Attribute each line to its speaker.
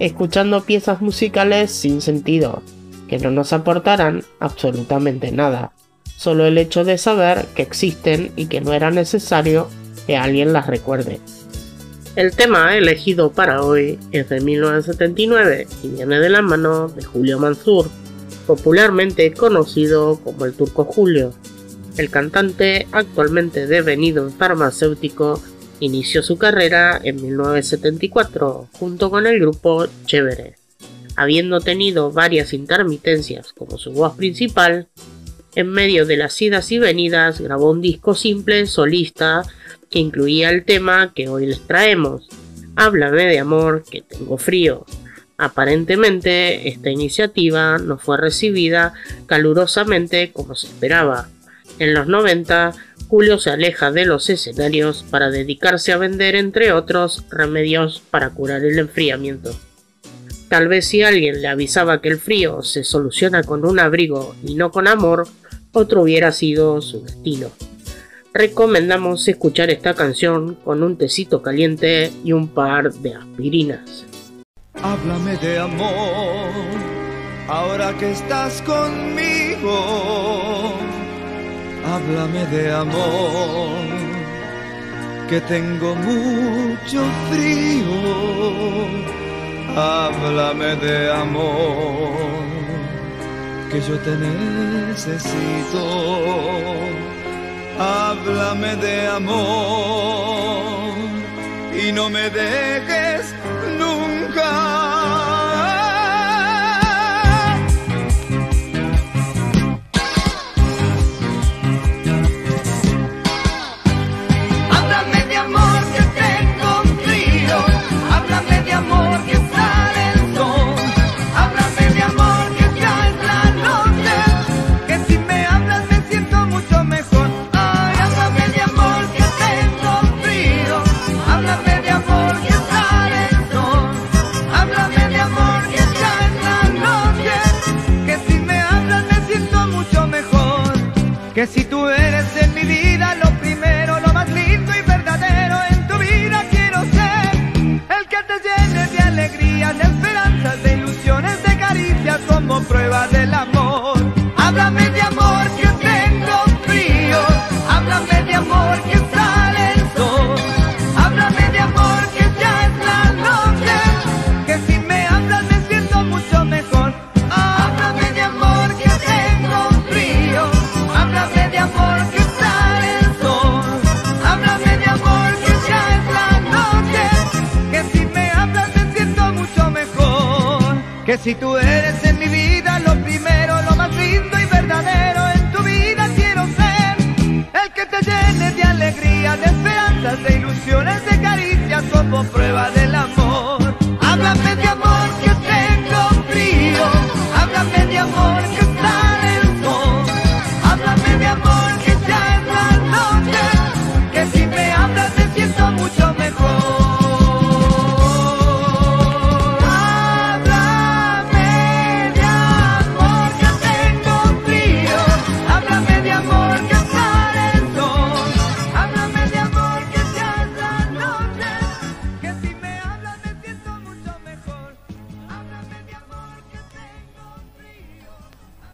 Speaker 1: escuchando piezas musicales sin sentido, que no nos aportarán absolutamente nada, solo el hecho de saber que existen y que no era necesario que alguien las recuerde. El tema elegido para hoy es de 1979 y viene de la mano de Julio Mansur, popularmente conocido como el Turco Julio. El cantante, actualmente devenido en farmacéutico, inició su carrera en 1974 junto con el grupo Chévere. Habiendo tenido varias intermitencias como su voz principal, en medio de las idas y venidas grabó un disco simple solista que incluía el tema que hoy les traemos, Háblame de amor que tengo frío. Aparentemente esta iniciativa no fue recibida calurosamente como se esperaba. En los 90, Julio se aleja de los escenarios para dedicarse a vender, entre otros, remedios para curar el enfriamiento. Tal vez si alguien le avisaba que el frío se soluciona con un abrigo y no con amor, otro hubiera sido su destino. Recomendamos escuchar esta canción con un tecito caliente y un par de aspirinas.
Speaker 2: Háblame de amor, ahora que estás conmigo. Háblame de amor, que tengo mucho frío. Háblame de amor que yo te necesito. Háblame de amor y no me dejes que si tú eres en mi vida lo que si tú eres en mi vida lo primero, lo más lindo y verdadero en tu vida quiero ser el que te llene de alegría, de esperanzas, de ilusiones, de caricias como prueba.